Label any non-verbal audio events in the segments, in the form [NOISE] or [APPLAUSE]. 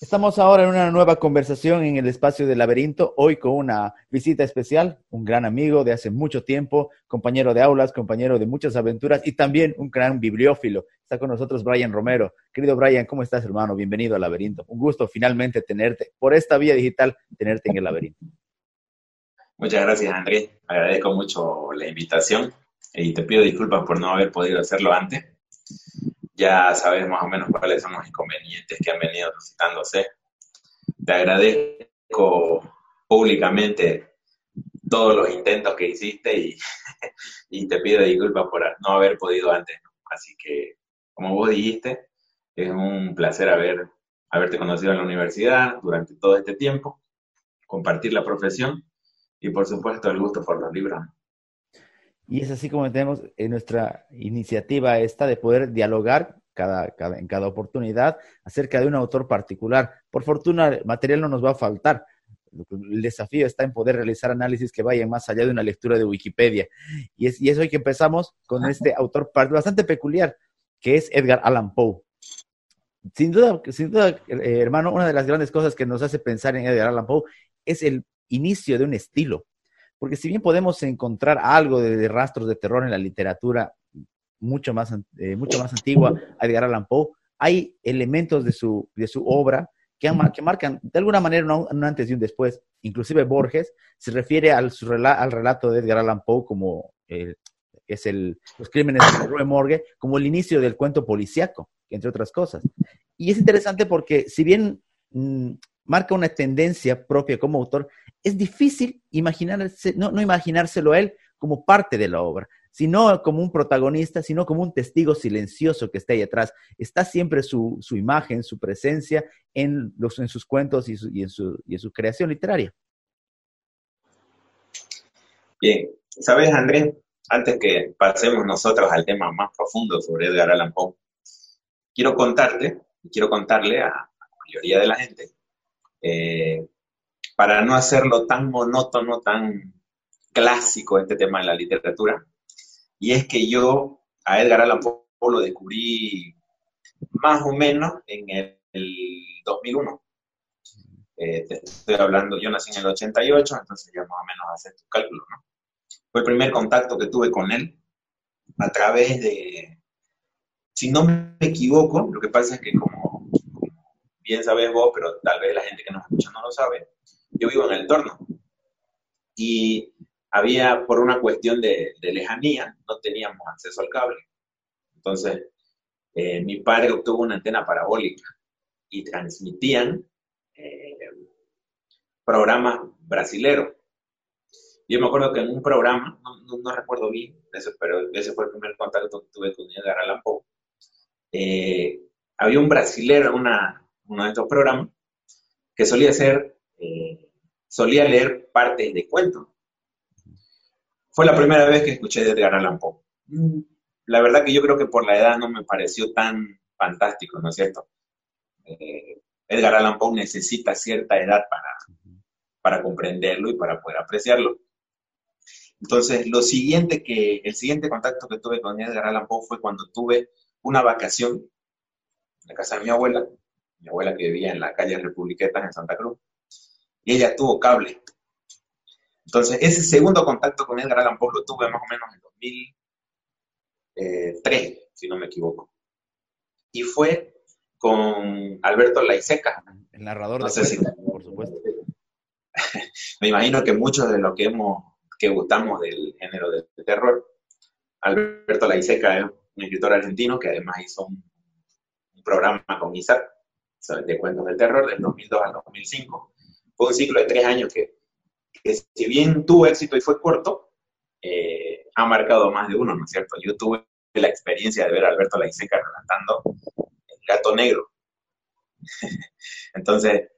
Estamos ahora en una nueva conversación en el espacio del laberinto, hoy con una visita especial, un gran amigo de hace mucho tiempo, compañero de aulas, compañero de muchas aventuras y también un gran bibliófilo. Está con nosotros Brian Romero. Querido Brian, ¿cómo estás, hermano? Bienvenido al laberinto. Un gusto finalmente tenerte, por esta vía digital, tenerte en el laberinto. Muchas gracias, Andrés. Agradezco mucho la invitación y te pido disculpas por no haber podido hacerlo antes ya sabes más o menos cuáles son los inconvenientes que han venido suscitándose. Te agradezco públicamente todos los intentos que hiciste y, [LAUGHS] te pido disculpas por no haber podido antes. Así que, como vos dijiste, es un placer haber, haberte conocido en la universidad durante todo este tiempo, compartir la profesión y, por supuesto, el gusto por los libros. Y es así como tenemos en nuestra iniciativa esta de poder dialogar cada, en cada oportunidad acerca de un autor particular. Por fortuna, material no nos va a faltar. El desafío está en poder realizar análisis que vayan más allá de una lectura de Wikipedia. Y es, y es hoy que empezamos con este autor bastante peculiar, que es Edgar Allan Poe. Sin duda, sin duda, eh, hermano, una de las grandes cosas que nos hace pensar en Edgar Allan Poe es el inicio de un estilo porque si bien podemos encontrar algo de, rastros de terror en la literatura mucho más, eh, mucho más antigua Edgar Allan Poe, hay elementos de su, de su obra que, que marcan de alguna manera un, antes y un después. Inclusive Borges se refiere al, al relato de Edgar Allan Poe como es el, los crímenes de Rue Morgue, como el inicio del cuento policíaco, entre otras cosas. Y es interesante porque si bien mm, marca una tendencia propia como autor, es difícil imaginarse, no, no imaginárselo a él como parte de la obra, sino como un protagonista, sino como un testigo silencioso que está ahí atrás. Está siempre su, imagen, su presencia en, los, en sus cuentos y, y, en su, y en su creación literaria. Bien, sabes, Andrés, antes que pasemos nosotros al tema más profundo sobre Edgar Allan Poe, quiero contarte, quiero contarle a la mayoría de la gente eh, para no hacerlo tan monótono, tan clásico este tema de la literatura. Y es que yo a Edgar Allan Poe lo descubrí más o menos en el, 2001. Eh, te estoy hablando, yo nací en el 88, entonces ya más o menos haces tu cálculo, ¿no? Fue el primer contacto que tuve con él a través de, si no me equivoco, lo que pasa es que como, como bien sabes vos, pero tal vez la gente que nos escucha no lo sabe, yo vivo en el entorno. Y había, por una cuestión de, lejanía, no teníamos acceso al cable. Entonces, eh, mi padre obtuvo una antena parabólica y transmitían eh, programas brasileros. Yo me acuerdo que en un programa, no, recuerdo bien, pero ese fue el primer contacto que tuve con Edgar Allan Poe, eh, había un brasilero en uno de estos programas que solía ser solía leer partes de cuentos. Fue la primera vez que escuché de Edgar Allan Poe. Mm, la verdad que yo creo que por la edad no me pareció tan fantástico, ¿no es cierto? Eh, Edgar Allan Poe necesita cierta edad para, para comprenderlo y para poder apreciarlo. Entonces, lo siguiente que, el siguiente contacto que tuve con Edgar Allan Poe fue cuando tuve una vacación en la casa de mi abuela, mi abuela que vivía en la calle Republiquetas en Santa Cruz y ella tuvo cable. Entonces, ese segundo contacto con Edgar Allan Poe lo tuve más o menos en 2003, si no me equivoco. Y fue con Alberto Laiseca. El narrador de por supuesto. [LAUGHS] me imagino que muchos de los que hemos, que gustamos del género de, terror, Alberto Laiseca es un escritor argentino que además hizo un, programa con Isaac de cuentos de terror del 2002 al 2005 fue un ciclo de tres años que, si bien tuvo éxito y fue corto, eh, ha marcado más de uno, ¿no es cierto? Yo tuve la experiencia de ver a Alberto Laiseca relatando El gato negro. [LAUGHS] Entonces,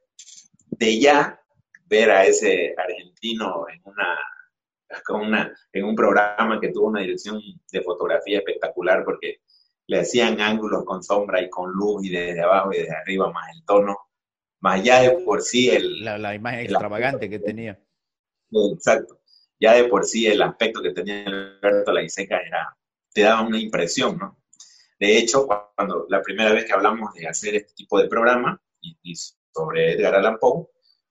de ya ver a ese argentino en una, en un programa que tuvo una dirección de fotografía espectacular porque le hacían ángulos con sombra y con luz y desde abajo y desde arriba más el tono más ya de por sí el... La, imagen extravagante que tenía. Exacto. Ya de por sí el aspecto que tenía Alberto Laiseca era, te daba una impresión, ¿no? De hecho, cuando la primera vez que hablamos de hacer este tipo de programa, y, sobre Edgar Allan Poe,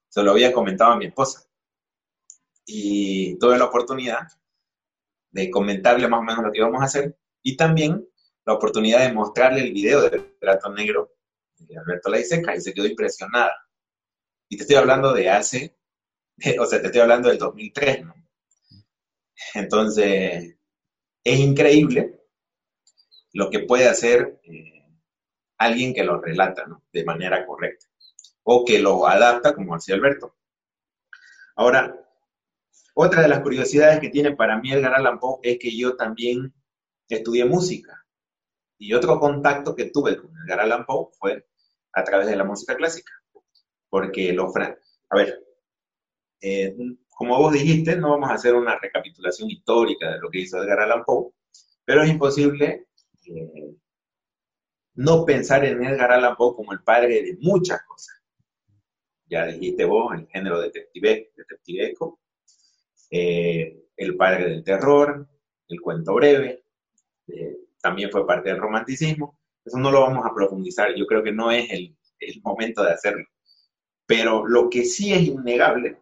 se lo había comentado a mi esposa. Y tuve la oportunidad de comentarle más o menos lo que íbamos a hacer y también la oportunidad de mostrarle el video del Trato Negro Alberto Laiseca y se quedó impresionada. Y te estoy hablando de hace, [LAUGHS] o sea, te estoy hablando del 2003, ¿no? Entonces, es increíble lo que puede hacer eh, alguien que lo relata ¿no? de manera correcta o que lo adapta como hacía Alberto. Ahora, otra de las curiosidades que tiene para mí Edgar Allan Poe es que yo también estudié música. Y otro contacto que tuve con Edgar Allan Poe fue a través de la música clásica. Porque lo... A ver, eh, como vos dijiste, no vamos a hacer una recapitulación histórica de lo que hizo Edgar Allan Poe, pero es imposible eh, no pensar en Edgar Allan Poe como el padre de muchas cosas. Ya dijiste vos, el género detective, detectivesco, eh, el padre del terror, el cuento breve, eh, también fue parte del romanticismo. Eso no lo vamos a profundizar, yo creo que no es el, el momento de hacerlo. Pero lo que sí es innegable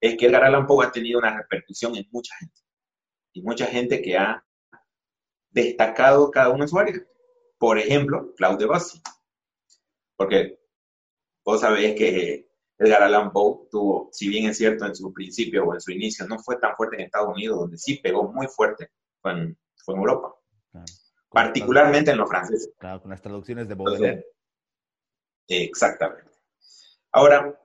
es que Edgar Allan Poe ha tenido una repercusión en mucha gente. Y mucha gente que ha destacado cada uno en su área. Por ejemplo, Claude Bassi. Porque vos sabés que Edgar Allan Poe tuvo, si bien es cierto en su principio o en su inicio, no fue tan fuerte en Estados Unidos, donde sí pegó muy fuerte, fue en, Europa. Particularmente en los franceses. Claro, con las traducciones de Baudelaire. exactamente. Ahora,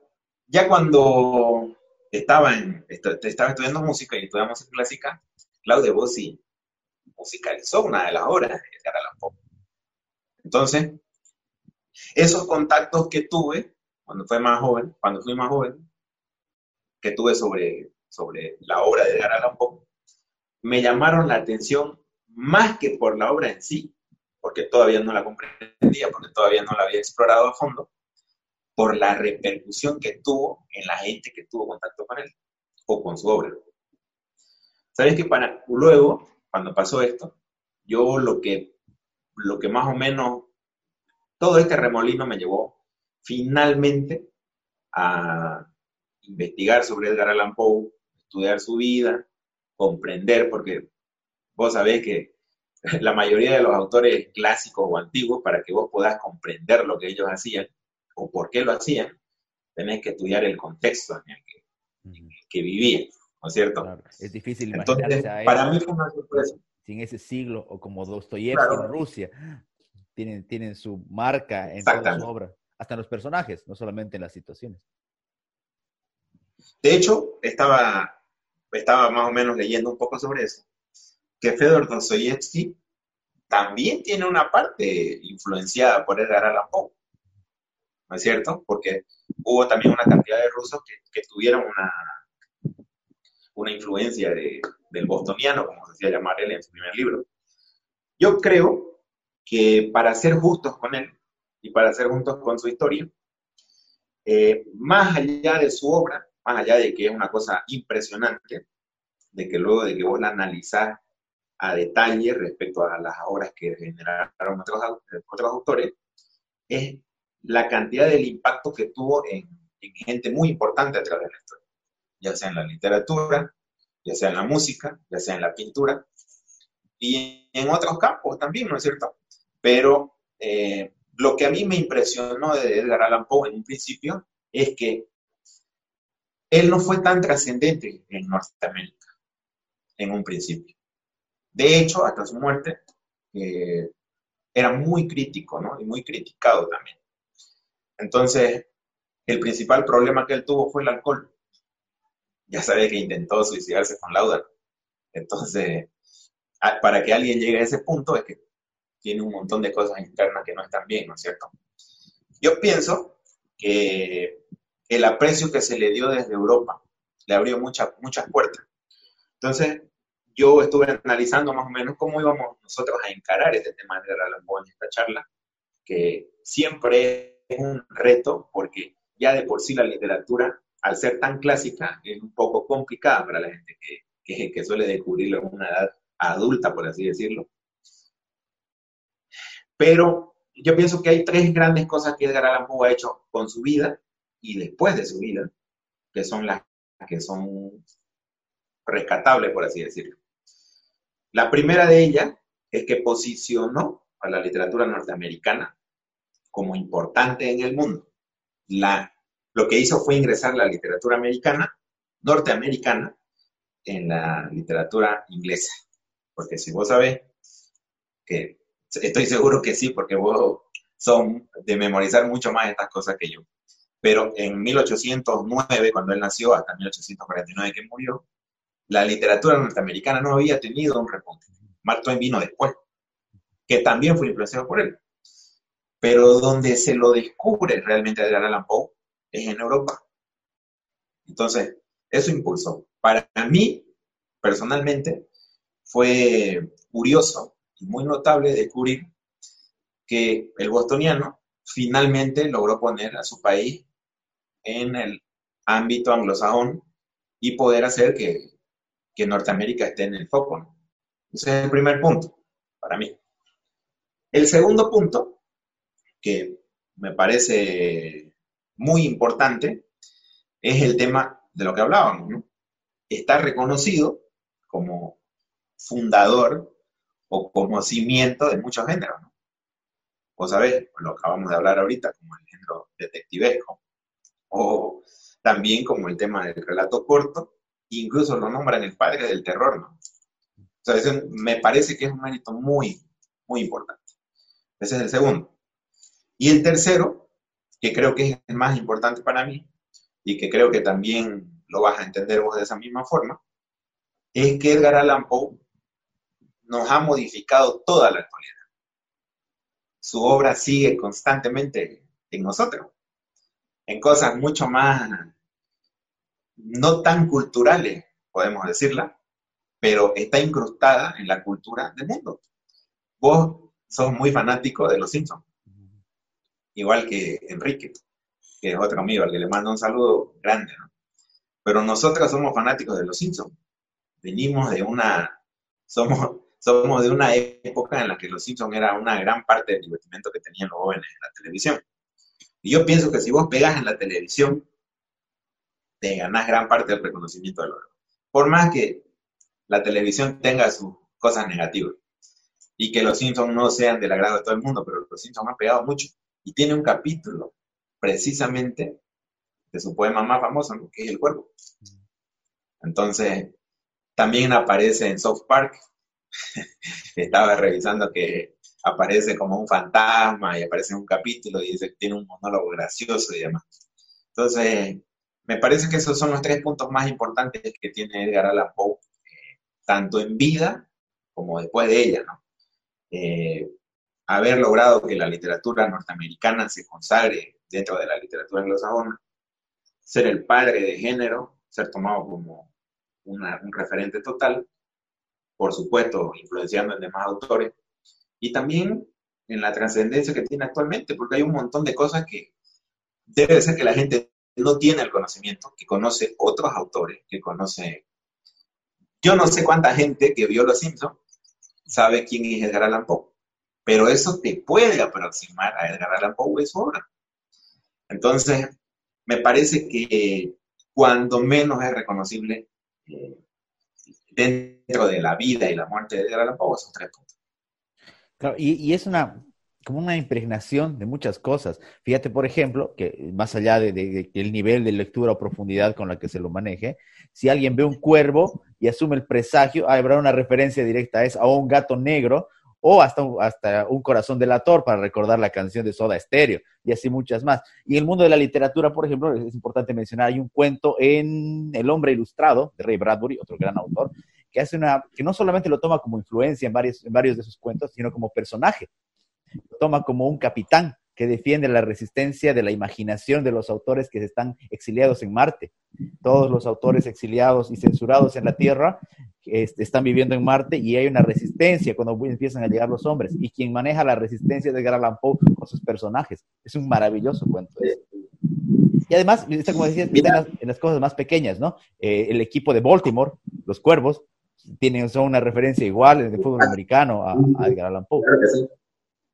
ya cuando estaba, en, estaba estudiando música y estudiando música clásica, Claude Bossi musicalizó una de las obras de Edgar Allan Poe. Entonces, esos contactos que tuve cuando fui más joven, cuando fui más joven, que tuve sobre, sobre la obra de Edgar Allan Poe, me llamaron la atención más que por la obra en sí, porque todavía no la comprendía, porque todavía no la había explorado a fondo, por la repercusión que tuvo en la gente que tuvo contacto con él o con su obra. ¿Sabes que para luego, cuando pasó esto, yo lo que, lo que más o menos, todo este remolino me llevó finalmente a investigar sobre Edgar Allan Poe, estudiar su vida, comprender, porque vos sabés que [LAUGHS] la mayoría de los autores clásicos o antiguos, para que vos puedas comprender lo que ellos hacían, o por qué lo hacían, tenés que estudiar el contexto en el que, vivían, ¿no es cierto? Es difícil Entonces, para mí fue una sorpresa. Sin ese siglo, o como Dostoyevsky en Rusia, tienen, tienen su marca en toda su obra, hasta en los personajes, no solamente en las situaciones. De hecho, estaba, estaba más o menos leyendo un poco sobre eso, que Fedor Dostoyevsky también tiene una parte influenciada por Edgar Allan Poe. ¿no es cierto? Porque hubo también una cantidad de rusos que, tuvieron una, una influencia del bostoniano, como se hacía llamar él en su primer libro. Yo creo que para ser justos con él y para ser justos con su historia, eh, más allá de su obra, más allá de que es una cosa impresionante, de que luego de que vos la analizás a detalle respecto a las obras que generaron otros, otros autores, es la cantidad del impacto que tuvo en, gente muy importante a través de la historia, ya sea en la literatura, ya sea en la música, ya sea en la pintura y en otros campos también, ¿no es cierto? Pero eh, lo que a mí me impresionó de Edgar Allan Poe en un principio es que él no fue tan trascendente en Norteamérica en un principio. De hecho, hasta su muerte, era muy crítico, ¿no? Y muy criticado también. Entonces, el principal problema que él tuvo fue el alcohol. Ya sabe que intentó suicidarse con Lauda. Entonces, para que alguien llegue a ese punto es que tiene un montón de cosas internas que no están bien, ¿no es cierto? Yo pienso que el aprecio que se le dio desde Europa le abrió muchas muchas puertas. Entonces, yo estuve analizando más o menos cómo íbamos nosotros a encarar este tema de la en esta charla, que siempre es un reto porque ya de por sí la literatura, al ser tan clásica, es un poco complicada para la gente que, que, suele descubrirlo en una edad adulta, por así decirlo. Pero yo pienso que hay tres grandes cosas que Edgar Allan Poe ha hecho con su vida y después de su vida, que son las que son rescatables, por así decirlo. La primera de ellas es que posicionó a la literatura norteamericana como importante en el mundo. Lo que hizo fue ingresar la literatura americana, norteamericana, en la literatura inglesa. Porque si vos sabés que estoy seguro que sí, porque vos son de memorizar mucho más estas cosas que yo. Pero en 1809, cuando él nació, hasta 1849 que murió, la literatura norteamericana no había tenido un repunte. Mark Twain vino después, que también fue influenciado por él. Pero donde se lo descubre realmente Edgar Allan Poe es en Europa. Entonces, eso impulsó. Para mí, personalmente, fue curioso y muy notable descubrir que el bostoniano finalmente logró poner a su país en el ámbito anglosajón y poder hacer que, que Norteamérica esté en el foco. Ese es el primer punto para mí. El segundo punto, que me parece muy importante, es el tema de lo que hablábamos. Está reconocido como fundador o como cimiento de muchos géneros. ¿no? Vos sabés, lo acabamos de hablar ahorita, como el género detectivesco, o también como el tema del relato corto, incluso lo nombran el padre del terror, ¿no? O sea, me parece que es un mérito muy, muy importante. Ese es el segundo. Y el tercero, que creo que es el más importante para mí, y que creo que también lo vas a entender vos de esa misma forma, es que Edgar Allan Poe nos ha modificado toda la actualidad. Su obra sigue constantemente en nosotros, en cosas mucho más, no tan culturales, podemos decirla, pero está incrustada en la cultura del mundo. Vos sos muy fanático de Los Simpsons, igual que Enrique, que es otro amigo al que le mando un saludo grande. Pero nosotros somos fanáticos de Los Simpsons. Venimos de una, somos, somos de una época en la que los Simpsons era una gran parte del divertimento que tenían los jóvenes en la televisión. Y yo pienso que si vos pegas en la televisión, te ganás gran parte del reconocimiento del oro. Por más que la televisión tenga sus cosas negativas y que los Simpsons no sean del agrado de todo el mundo, pero los Simpsons han pegado mucho. Y tiene un capítulo precisamente de su poema más famoso, que es El Cuervo. Entonces, también aparece en South Park, [LAUGHS] estaba revisando que aparece como un fantasma y aparece en un capítulo y dice que tiene un monólogo gracioso y demás. Entonces, me parece que esos son los tres puntos más importantes que tiene Edgar Allan Poe, eh, tanto en vida como después de ella, ¿no? Eh, haber logrado que la literatura norteamericana se consagre dentro de la literatura anglosajona, ser el padre de género, ser tomado como un referente total, por supuesto, influenciando en demás autores, y también en la trascendencia que tiene actualmente, porque hay un montón de cosas que debe ser que la gente no tiene el conocimiento, que conoce otros autores, que conoce... Yo no sé cuánta gente que vio Los Simpsons sabe quién es Edgar Allan Poe, pero eso te puede aproximar a Edgar Allan Poe y obra. Entonces, me parece que cuando menos es reconocible eh, dentro de la vida y la muerte de Edgar Allan Poe son tres puntos. Claro, y, es una como una impregnación de muchas cosas. Fíjate, por ejemplo, que más allá de, el nivel de lectura o profundidad con la que se lo maneje, si alguien ve un cuervo y asume el presagio, habrá una referencia directa a eso, a un gato negro o hasta, hasta un corazón delator para recordar la canción de Soda Stereo y así muchas más. Y en el mundo de la literatura, por ejemplo, es importante mencionar, hay un cuento en El hombre ilustrado de Ray Bradbury, otro gran autor, que hace una, que no solamente lo toma como influencia en varios, en varios de sus cuentos, sino como personaje. Toma como un capitán que defiende la resistencia de la imaginación de los autores que están exiliados en Marte. Todos los autores exiliados y censurados en la Tierra este, están viviendo en Marte y hay una resistencia cuando empiezan a llegar los hombres. Y quien maneja la resistencia de Allan Poe con sus personajes. Es un maravilloso cuento. Y además, como decías, en las, cosas más pequeñas, ¿no? Eh, el equipo de Baltimore, los Cuervos, tienen, son una referencia igual en el fútbol americano a, Edgar Allan Poe.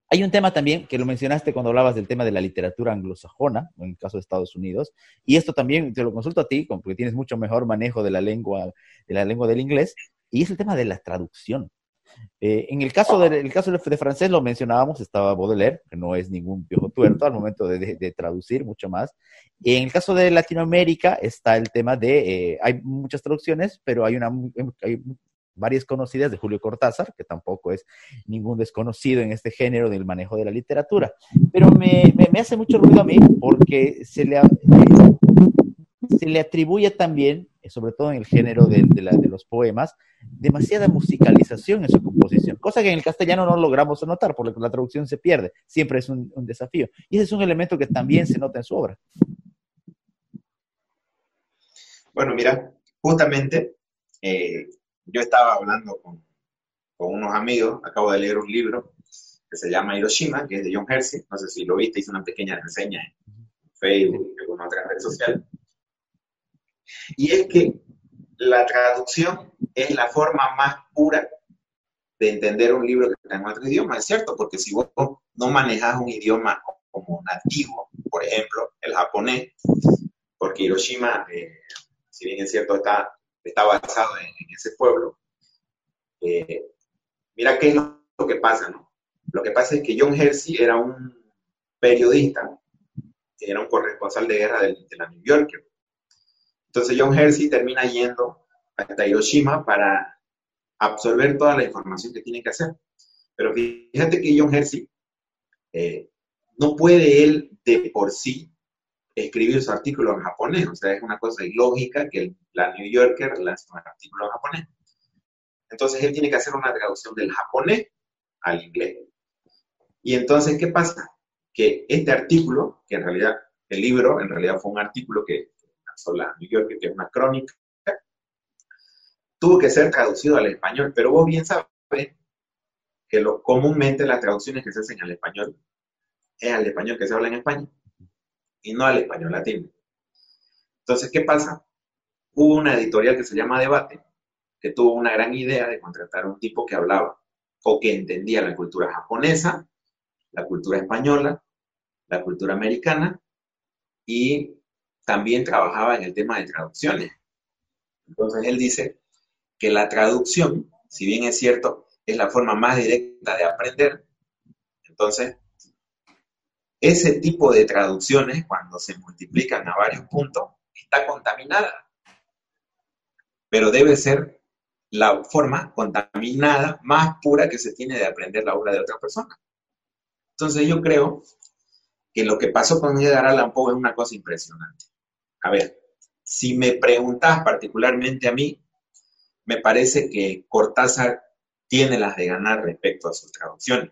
Hay un tema también que lo mencionaste cuando hablabas del tema de la literatura anglosajona, en el caso de Estados Unidos, y esto también te lo consulto a ti, porque tienes mucho mejor manejo de la lengua, de la lengua del inglés, y es el tema de la traducción. Eh, en el caso, de, caso de, francés lo mencionábamos, estaba Baudelaire, que no es ningún piojo tuerto al momento de, traducir, mucho más. En el caso de Latinoamérica está el tema de, eh, hay muchas traducciones, pero hay, una, hay varias conocidas de Julio Cortázar, que tampoco es ningún desconocido en este género del manejo de la literatura. Pero me, me, hace mucho ruido a mí porque se le, se le atribuye también, sobre todo en el género de, los poemas, demasiada musicalización en su composición, cosa que en el castellano no logramos notar porque la traducción se pierde, siempre es un, un desafío. Y ese es un elemento que también se nota en su obra. Bueno, mira, justamente eh, yo estaba hablando con, unos amigos, acabo de leer un libro que se llama Hiroshima, que es de John Hersey, no sé si lo viste, hice una pequeña reseña en Facebook, en alguna otra red social. Y es que la traducción es la forma más pura de entender un libro que está en otro idioma, es cierto, porque si vos no manejas un idioma como nativo, por ejemplo, el japonés, porque Hiroshima, eh, si bien es cierto, está está basado en, ese pueblo. Eh, mira qué es lo, que pasa, ¿no? Lo que pasa es que John Hersey era un periodista, era un corresponsal de guerra de, la New Yorker. Entonces John Hersey termina yendo hasta Hiroshima para absorber toda la información que tiene que hacer. Pero fíjate que John Hersey eh, no puede él de por sí escribir su artículo en japonés. O sea, es una cosa ilógica que la New Yorker lance un artículo en japonés. Entonces él tiene que hacer una traducción del japonés al inglés. Y entonces, ¿qué pasa? Que este artículo, que en realidad, el libro, en realidad fue un artículo que lanzó la New Yorker, que es una crónica, tuvo que ser traducido al español. Pero vos bien sabes que lo, comúnmente las traducciones que se hacen al español es al español que se habla en España y no al español latino. Entonces, ¿qué pasa? Hubo una editorial que se llama Debate, que tuvo una gran idea de contratar a un tipo que hablaba o que entendía la cultura japonesa, la cultura española, la cultura americana y también trabajaba en el tema de traducciones. Entonces él dice que la traducción, si bien es cierto, es la forma más directa de aprender, entonces ese tipo de traducciones, cuando se multiplican a varios puntos, está contaminada. Pero debe ser la forma contaminada más pura que se tiene de aprender la obra de otra persona. Entonces yo creo que lo que pasó con Edgar Allan Poe es una cosa impresionante. A ver, si me preguntas particularmente a mí, me parece que Cortázar tiene las de ganar respecto a sus traducciones.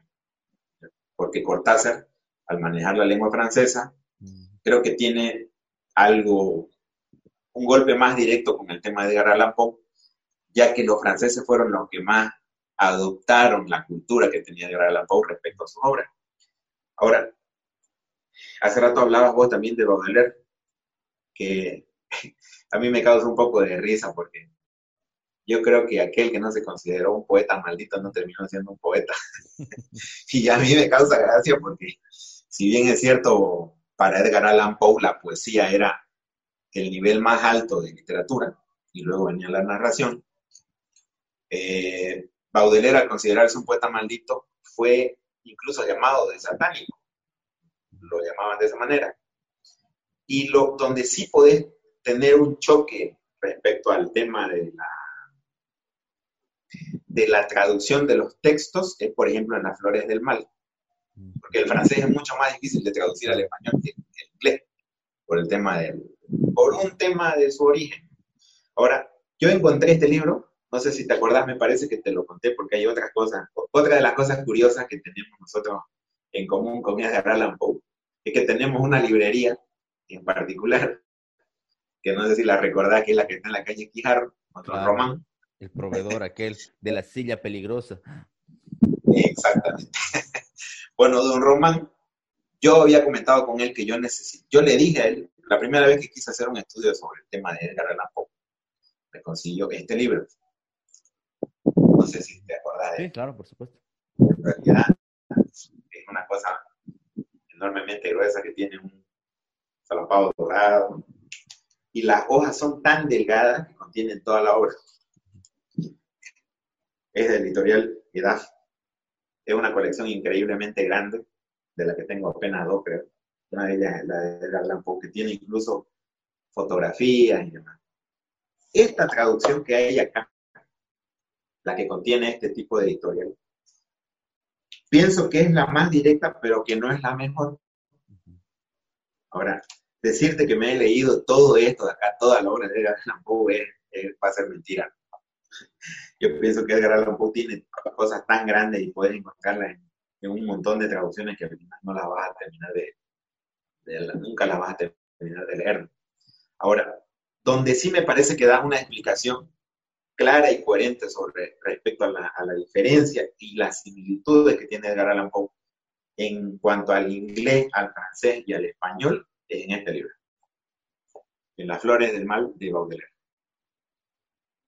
Porque Cortázar al manejar la lengua francesa, creo que tiene algo, un golpe más directo con el tema de Edgar Allan Poe, ya que los franceses fueron los que más adoptaron la cultura que tenía Edgar Allan Poe respecto a su obra. Ahora, hace rato hablabas vos también de Baudelaire, que [LAUGHS] a mí me causa un poco de risa porque yo creo que aquel que no se consideró un poeta maldito no terminó siendo un poeta. [LAUGHS] y a mí me causa gracia porque si bien es cierto, para Edgar Allan Poe la poesía era el nivel más alto de literatura, y luego venía la narración, eh, Baudelaire, al considerarse un poeta maldito, fue incluso llamado de satánico. Lo llamaban de esa manera. Y lo, donde sí podés tener un choque respecto al tema de la, de la traducción de los textos es, por ejemplo, en Las Flores del Mal porque el francés es mucho más difícil de traducir al español que el inglés, por el tema del, por un tema de su origen. Ahora, yo encontré este libro, no sé si te acordás, me parece que te lo conté porque hay otras cosas, otra de las cosas curiosas que tenemos nosotros en común con Edgar Allan Poe, es que tenemos una librería en particular, que no sé si la recordás, que es la que está en la calle Quijarro, otro román. El proveedor aquel de la silla peligrosa. Exactamente. Bueno, don Román, yo había comentado con él que yo necesito, yo le dije a él, la primera vez que quise hacer un estudio sobre el tema de Edgar Allan Poe, me consiguió este libro. No sé si te acordás de él. Sí, claro, por supuesto. En realidad, es una cosa enormemente gruesa que tiene un solapado dorado. Y las hojas son tan delgadas que contienen toda la obra. Es del editorial Edaf. Es una colección increíblemente grande, de la que tengo apenas dos, creo. Una de ellas es la de Edgar que tiene incluso fotografías y demás. Esta traducción que hay acá, la que contiene este tipo de editorial, pienso que es la más directa, pero que no es la mejor. Ahora, decirte que me he leído todo esto de acá, toda la obra de Edgar Allan Poe, va a ser mentira. Yo pienso que Edgar Allan Poe tiene cosas tan grandes y puedes encontrarlas en, un montón de traducciones que no las vas a terminar de, de, nunca las vas a terminar de leer. Ahora, donde sí me parece que da una explicación clara y coherente sobre respecto a la, diferencia y las similitudes que tiene Edgar Allan Poe en cuanto al inglés, al francés y al español es en este libro, en Las Flores del Mal de Baudelaire.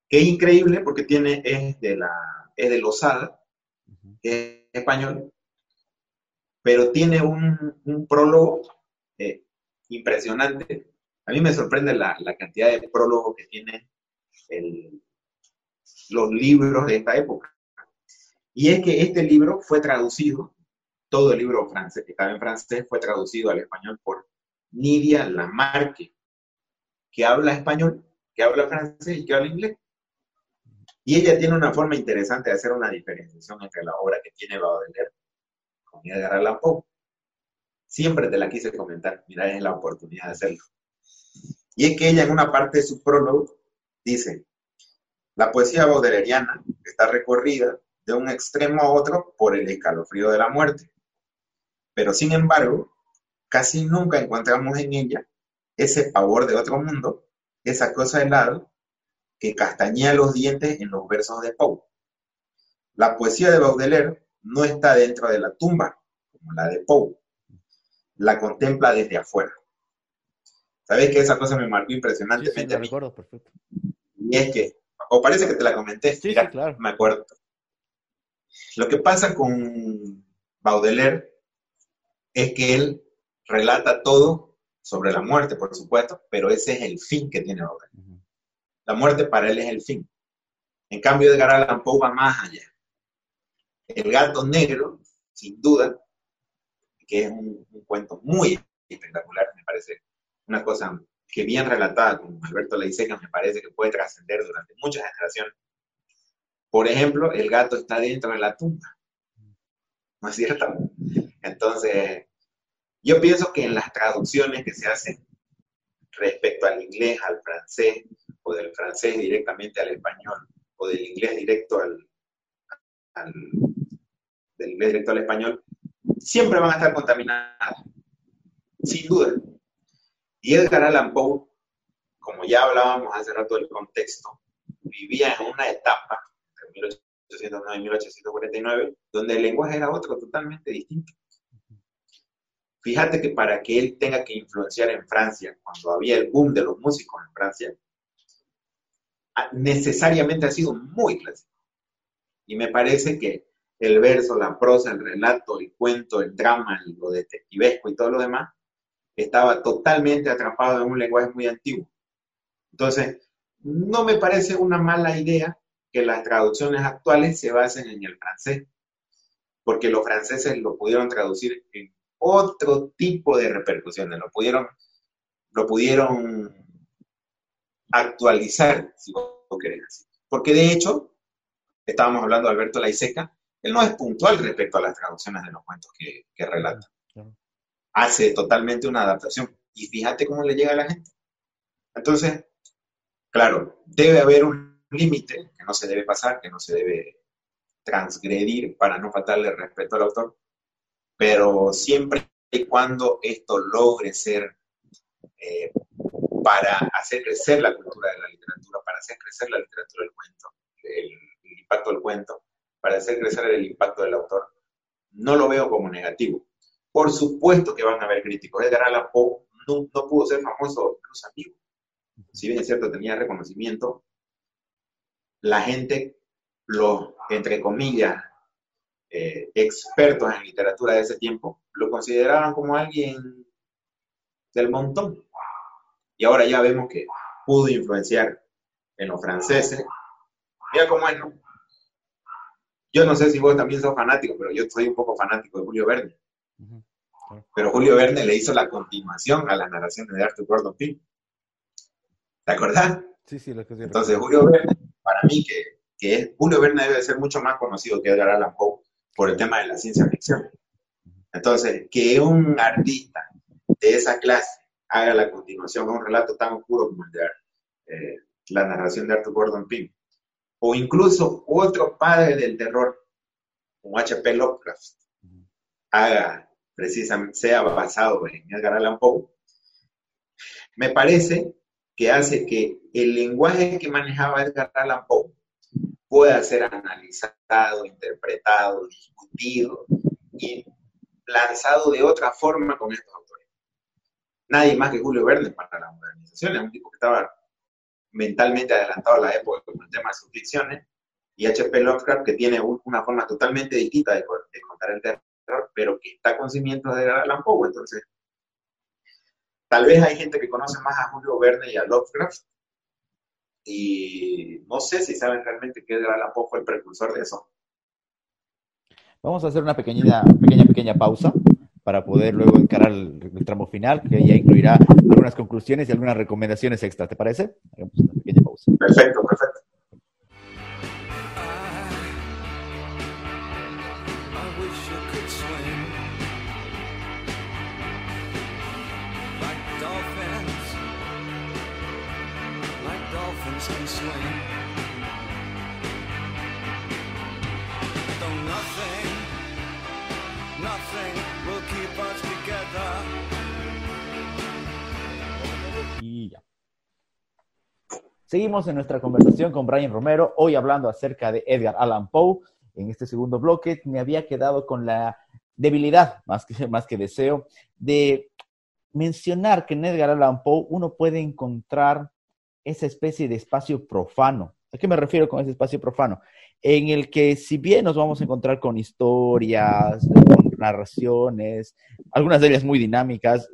Que es increíble porque tiene, es de la, es de Losada, es español, pero tiene un, prólogo eh, impresionante a mí me sorprende la, cantidad de prólogos que tienen los libros de esta época. Y es que este libro fue traducido, todo el libro francés, que estaba en francés, fue traducido al español por Nidia Lamarque, que habla español, que habla francés y que habla inglés. Y ella tiene una forma interesante de hacer una diferenciación entre la obra que tiene Baudelaire con Edgar Allan Poe. Siempre te la quise comentar, mira, es la oportunidad de hacerlo. Y es que ella en una parte de su prólogo dice, la poesía baudeleriana está recorrida de un extremo a otro por el escalofrío de la muerte. Pero sin embargo, casi nunca encontramos en ella ese pavor de otro mundo, esa cosa helada que castañea los dientes en los versos de Poe. La poesía de Baudelaire no está dentro de la tumba, como la de Poe. La contempla desde afuera. ¿Sabes que esa cosa me marcó impresionantemente? Sí, recuerdo, perfecto. Y es que, o parece que te la comenté, sí, claro. me acuerdo. Lo que pasa con Baudelaire es que él relata todo sobre la muerte, por supuesto, pero ese es el fin que tiene Baudelaire. La muerte para él es el fin. En cambio, Edgar Allan Poe va más allá. El gato negro, sin duda, que es un, cuento muy espectacular, me parece una cosa que bien relatada con Alberto Leiseca me parece que puede trascender durante muchas generaciones. Por ejemplo, el gato está dentro de la tumba. ¿No es cierto? Entonces, yo pienso que en las traducciones que se hacen respecto al inglés, al francés, o del francés directamente al español, o del inglés directo al, al del inglés directo al español, siempre van a estar contaminadas, sin duda. Y Edgar Allan Poe, como ya hablábamos hace rato del contexto, vivía en una etapa, entre 1809 y 1849, donde el lenguaje era otro, totalmente distinto. Fíjate que para que él tenga que influenciar en Francia, cuando había el boom de los músicos en Francia, necesariamente ha sido muy clásico. Y me parece que el verso, la prosa, el relato, el cuento, el drama, lo detectivesco y todo lo demás, estaba totalmente atrapado en un lenguaje muy antiguo. Entonces, no me parece una mala idea que las traducciones actuales se basen en el francés, porque los franceses lo pudieron traducir en otro tipo de repercusiones, lo pudieron, lo pudieron actualizar, si vos querés. Porque de hecho, estábamos hablando de Alberto Laiseca, él no es puntual respecto a las traducciones de los cuentos que, que relata hace totalmente una adaptación. Y fíjate cómo le llega a la gente. Entonces, claro, debe haber un límite que no se debe pasar, que no se debe transgredir para no faltarle respeto al autor, pero siempre y cuando esto logre ser eh, para hacer crecer la cultura de la literatura, para hacer crecer la literatura del cuento, el, impacto del cuento, para hacer crecer el impacto del autor, no lo veo como negativo. Por supuesto que van a haber críticos. Edgar Allan Poe no, pudo ser famoso los amigos. Si bien es cierto, tenía reconocimiento, la gente, los, entre comillas, eh, expertos en literatura de ese tiempo lo consideraban como alguien del montón. Y ahora ya vemos que pudo influenciar en los franceses. Mira cómo es, ¿no? Yo no sé si vos también sos fanático, pero yo soy un poco fanático de Julio Verne. Pero Julio Verne le hizo la continuación a las narraciones de Arthur Gordon Pym. ¿Te acordás? Sí, sí, lo que Entonces, Julio Verne, para mí, que, que es, Julio Verne debe ser mucho más conocido que Edgar Allan Poe por el tema de la ciencia ficción. Entonces, que un artista de esa clase haga la continuación a un relato tan oscuro como el de eh, la narración de Arthur Gordon Pym, o incluso otro padre del terror, como H.P. Lovecraft, haga precisamente, sea basado en Edgar Allan Poe, me parece que hace que el lenguaje que manejaba Edgar Allan Poe pueda ser analizado, interpretado, discutido y lanzado de otra forma con estos. Nadie más que Julio Verne para la modernización, un tipo que estaba mentalmente adelantado a la época con el tema de sus ficciones, y H.P. Lovecraft que tiene una forma totalmente distinta de, contar el terror, pero que está con cimientos de Allan Poe, entonces tal vez hay gente que conoce más a Julio Verne y a Lovecraft, y no sé si saben realmente que Allan Poe fue el precursor de eso. Vamos a hacer una pequeña, pequeña, pequeña pausa para poder luego encarar el, tramo final, que ya incluirá algunas conclusiones y algunas recomendaciones extras. ¿Te parece? Hagamos una pequeña pausa. Perfecto, perfecto. Seguimos en nuestra conversación con Brian Romero, hoy hablando acerca de Edgar Allan Poe. En este segundo bloque me había quedado con la debilidad, más que, [LAUGHS] más que deseo, de mencionar que en Edgar Allan Poe uno puede encontrar esa especie de espacio profano. ¿A qué me refiero con ese espacio profano? En el que si bien nos vamos a encontrar con historias, con narraciones, algunas de ellas muy dinámicas,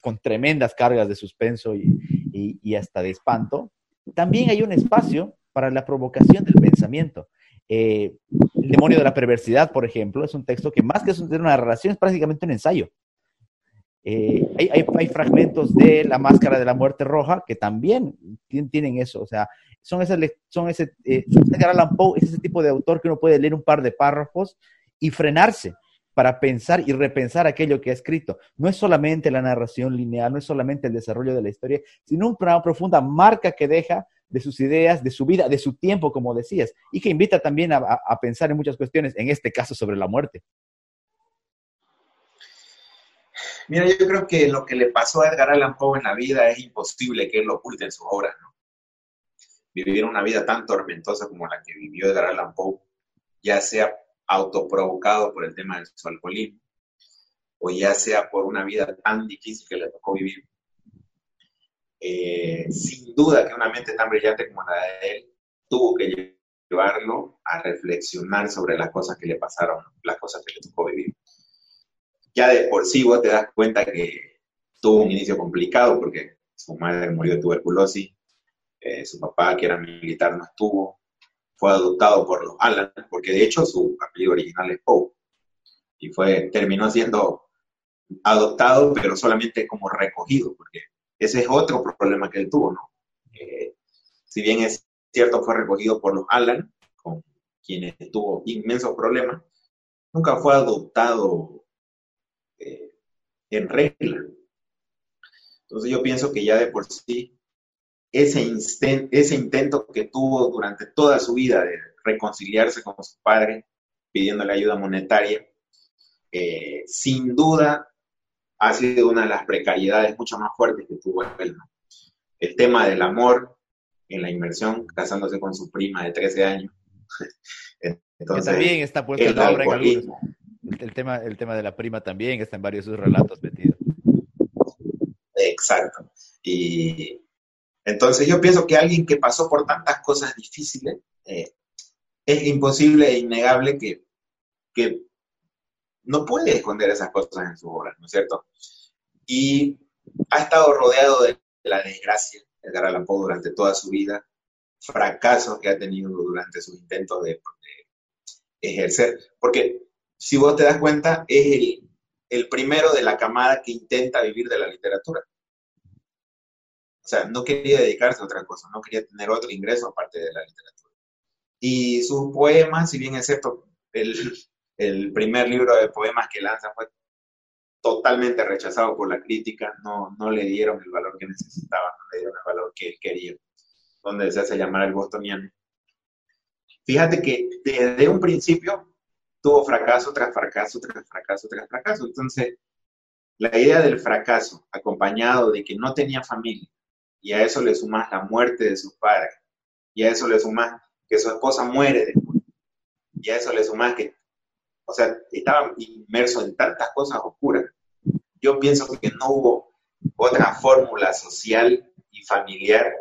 con tremendas cargas de suspenso y, hasta de espanto, también hay un espacio para la provocación del pensamiento. Eh, el demonio de la perversidad, por ejemplo, es un texto que más que ser una narración es prácticamente un ensayo. Eh, hay, fragmentos de La Máscara de la Muerte Roja que también tienen eso, o sea, son ese, son ese, eh, es ese tipo de autor que uno puede leer un par de párrafos y frenarse para pensar y repensar aquello que ha escrito. No es solamente la narración lineal, no es solamente el desarrollo de la historia, sino una profunda marca que deja de sus ideas, de su vida, de su tiempo, como decías, y que invita también a, pensar en muchas cuestiones, en este caso sobre la muerte. Mira, yo creo que lo que le pasó a Edgar Allan Poe en la vida es imposible que él lo oculte en sus obras, ¿no? Vivir una vida tan tormentosa como la que vivió Edgar Allan Poe, ya sea autoprovocado por el tema de su alcoholismo, o ya sea por una vida tan difícil que le tocó vivir. Eh, sin duda que una mente tan brillante como la de él tuvo que llevarlo a reflexionar sobre las cosas que le pasaron, las cosas que le tocó vivir. Ya de por sí vos te das cuenta que tuvo un inicio complicado porque su madre murió de tuberculosis, eh, su papá, que era militar, no estuvo, fue adoptado por los Alan, porque de hecho su apellido original es Poe, y fue, terminó siendo adoptado, pero solamente como recogido, porque ese es otro problema que él tuvo, ¿no? Eh, si bien es cierto, fue recogido por los Alan, con quienes tuvo inmensos problemas, nunca fue adoptado eh, en regla. Entonces yo pienso que ya de por sí ese, ese intento que tuvo durante toda su vida de reconciliarse con su padre, pidiéndole ayuda monetaria, eh, sin duda ha sido una de las precariedades mucho más fuertes que tuvo él. El tema del amor en la inmersión, casándose con su prima de 13 años. [LAUGHS] Entonces, también está puesto el nombre en. El tema, el tema de la prima también está en varios de sus relatos metidos. Exacto. Y entonces yo pienso que alguien que pasó por tantas cosas difíciles, eh, es imposible e innegable que que no puede esconder esas cosas en su obra, ¿no es cierto? Y ha estado rodeado de la desgracia, Edgar Allan Poe, durante toda su vida, fracasos que ha tenido durante sus intentos de, ejercer. Porque si vos te das cuenta, es el, el primero de la camada que intenta vivir de la literatura. O sea, no quería dedicarse a otra cosa, no quería tener otro ingreso aparte de la literatura. Y sus poemas, si bien es cierto, el, el primer libro de poemas que lanza fue totalmente rechazado por la crítica, no, no le dieron el valor que necesitaba, no le dieron el valor que él quería, donde se hace llamar el bostoniano. Fíjate que desde un principio tuvo fracaso tras fracaso, tras fracaso, tras fracaso. Entonces, la idea del fracaso, acompañado de que no tenía familia, y a eso le sumas la muerte de sus padres, y a eso le sumas que su esposa muere después, y a eso le sumas que o sea, estaba inmerso en tantas cosas oscuras. Yo pienso que no hubo otra fórmula social y familiar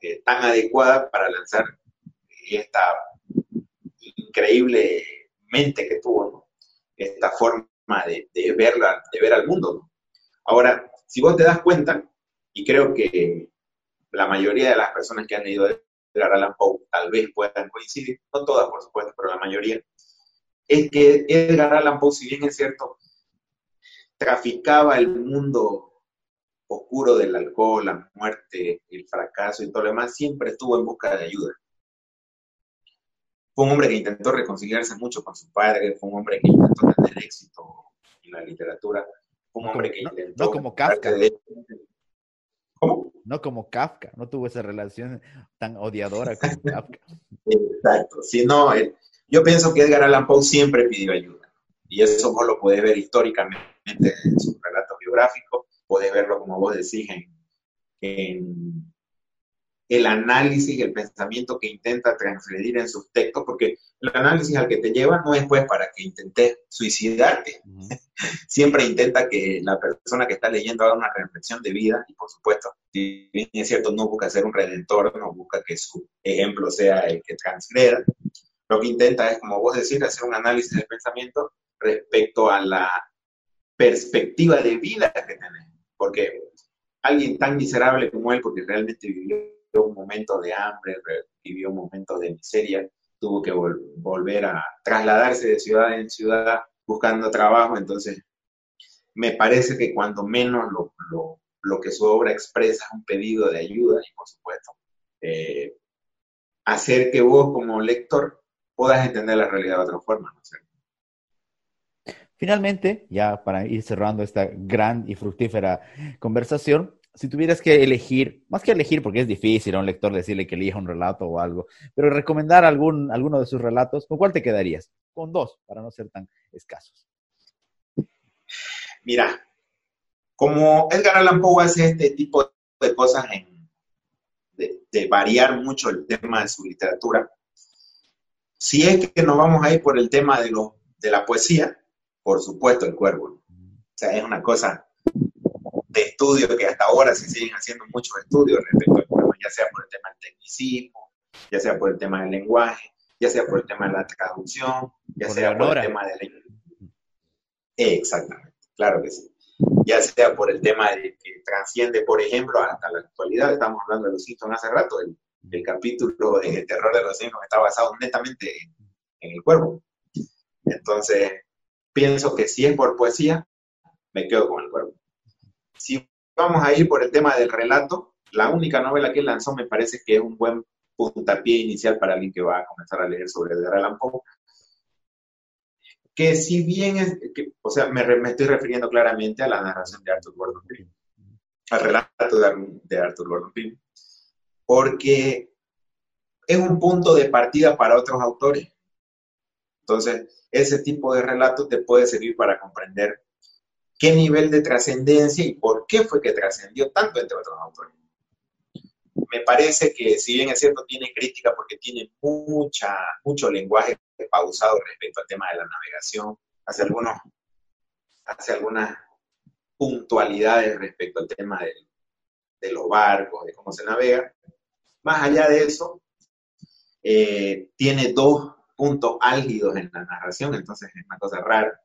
eh, tan adecuada para lanzar esta increíble mente que tuvo, esta forma de, verla, de ver al mundo. Ahora, si vos te das cuenta, y creo que la mayoría de las personas que han leído Edgar Allan Poe tal vez puedan coincidir, no todas por supuesto, pero la mayoría, es que Edgar Allan Poe, si bien es cierto, traficaba el mundo oscuro del alcohol, la muerte, el fracaso y todo lo demás, siempre estuvo en busca de ayuda. Fue un hombre que intentó reconciliarse mucho con su padre, fue un hombre que intentó tener éxito en la literatura, fue un hombre que intentó... No, como Kafka. ¿Cómo? No como Kafka, no tuvo esa relación tan odiadora con [LAUGHS] Kafka. Exacto, si no, yo pienso que Edgar Allan Poe siempre pidió ayuda. Y eso vos lo podés ver históricamente en sus relatos biográficos, podés verlo, como vos decís, en, el análisis y el pensamiento que intenta transgredir en sus textos, porque el análisis al que te lleva no es pues para que intentes suicidarte. Siempre intenta que la persona que está leyendo haga una reflexión de vida y por supuesto, si bien es cierto, no busca ser un redentor, no busca que su ejemplo sea el que transgreda, lo que intenta es, como vos decís, hacer un análisis del pensamiento respecto a la perspectiva de vida que tenés. Porque alguien tan miserable como él, porque realmente vivió un momento de hambre, vivió un momento de miseria, tuvo que volver a trasladarse de ciudad en ciudad buscando trabajo, entonces me parece que cuando menos lo, que su obra expresa es un pedido de ayuda y por supuesto eh, hacer que vos como lector puedas entender la realidad de otra forma. Finalmente, ya para ir cerrando esta gran y fructífera conversación, si tuvieras que elegir, más que elegir porque es difícil a un lector decirle que elija un relato o algo, pero recomendar algún, alguno de sus relatos, ¿con cuál te quedarías? Con dos, para no ser tan escasos. Mira, como Edgar Allan Poe hace este tipo de cosas de variar mucho el tema de su literatura, si es que nos vamos a ir por el tema de, lo, de la poesía, por supuesto el cuervo. O sea, es una cosa de estudio que hasta ahora se siguen haciendo muchos estudios respecto al cuervo, ya sea por el tema del tecnicismo, ya sea por el tema del lenguaje, ya sea por el tema de la traducción, ya sea por el tema de la... Exactamente, claro que sí. Ya sea por el tema de que transciende, por ejemplo, hasta la actualidad, estamos hablando de los Simpsons hace rato, el, el capítulo de Terror de los Signos está basado netamente en el cuervo. Entonces, pienso que si es por poesía, me quedo con el cuervo. Si vamos a ir por el tema del relato, la única novela que él lanzó me parece que es un buen puntapié inicial para alguien que va a comenzar a leer sobre Edgar Allan Poe. Que si bien es, o sea, me, estoy refiriendo claramente a la narración de Arthur Gordon Pym, al relato de, de Arthur Gordon Pym porque es un punto de partida para otros autores. Entonces, ese tipo de relato te puede servir para comprender qué nivel de trascendencia y por qué fue que trascendió tanto entre otros autores. Me parece que, si bien es cierto, tiene crítica porque tiene mucha, mucho lenguaje pausado respecto al tema de la navegación, hace, algunos, hace algunas puntualidades respecto al tema de, de los barcos, de cómo se navega, más allá de eso, eh, tiene dos puntos álgidos en la narración, entonces es una cosa rara.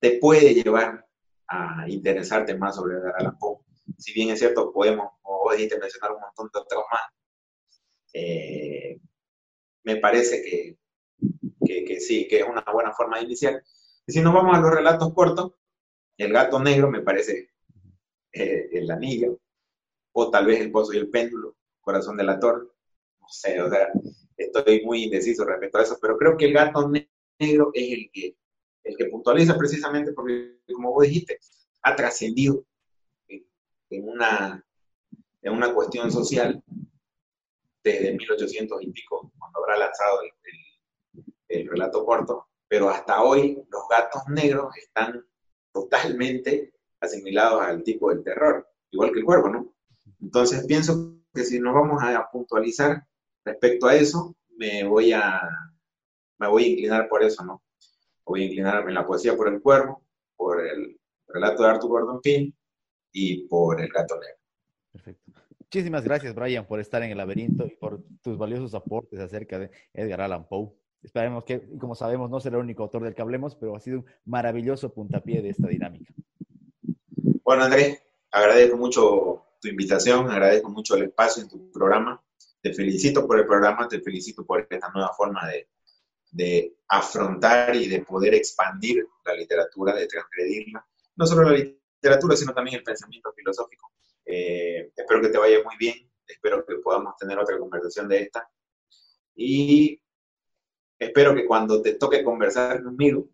Te puede llevar a interesarte más sobre Edgar Poe. Si bien es cierto, podemos, como vos dijiste, mencionar un montón de otros más, eh, me parece que, que, sí, que es una buena forma de iniciar. Y si nos vamos a los relatos cortos, El gato negro me parece eh, el anillo, o tal vez El pozo y el péndulo, Corazón de la torre, no sé, o sea, estoy muy indeciso respecto a eso, pero creo que El gato negro es el que, el que puntualiza precisamente porque, como vos dijiste, ha trascendido en, una, en una cuestión social desde 1800 y pico, cuando habrá lanzado el, relato corto, pero hasta hoy los gatos negros están totalmente asimilados al tipo del terror, igual que el cuervo, ¿no? Entonces pienso que si nos vamos a puntualizar respecto a eso, me voy a, me voy a inclinar por eso, ¿no? Voy a inclinarme en la poesía por el cuervo, por el relato de Arthur Gordon Pym y por el gato negro. Perfecto. Muchísimas gracias, Brian, por estar en el laberinto y por tus valiosos aportes acerca de Edgar Allan Poe. Esperemos que, como sabemos, no será el único autor del que hablemos, pero ha sido un maravilloso puntapié de esta dinámica. Bueno, Andrés, agradezco mucho tu invitación, agradezco mucho el espacio en tu programa. Te felicito por el programa, te felicito por esta nueva forma de, de afrontar y de poder expandir la literatura, de transgredirla. No solo la literatura, sino también el pensamiento filosófico. Eh, espero que te vaya muy bien, espero que podamos tener otra conversación de esta. Y espero que cuando te toque conversar conmigo,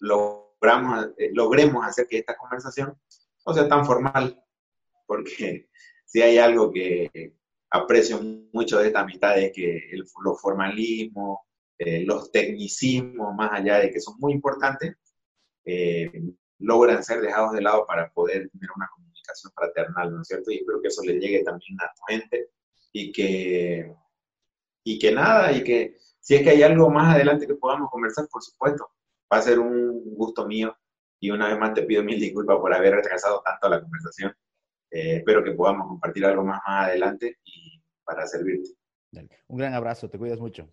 logramos, eh, logremos hacer que esta conversación no sea tan formal, porque [LAUGHS] si hay algo que aprecio mucho de esta amistad es que el, los formalismos, eh, los tecnicismos, más allá de que son muy importantes, logran ser dejados de lado para poder tener una conversación fraternal, ¿no es cierto? Y espero que eso le llegue también a tu gente y que, y que nada, y que si es que hay algo más adelante que podamos conversar, por supuesto, va a ser un gusto mío y una vez más te pido mil disculpas por haber retrasado tanto la conversación. Eh, espero que podamos compartir algo más más adelante y para servirte. Un gran abrazo, te cuidas mucho.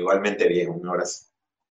Igualmente, bien, un abrazo.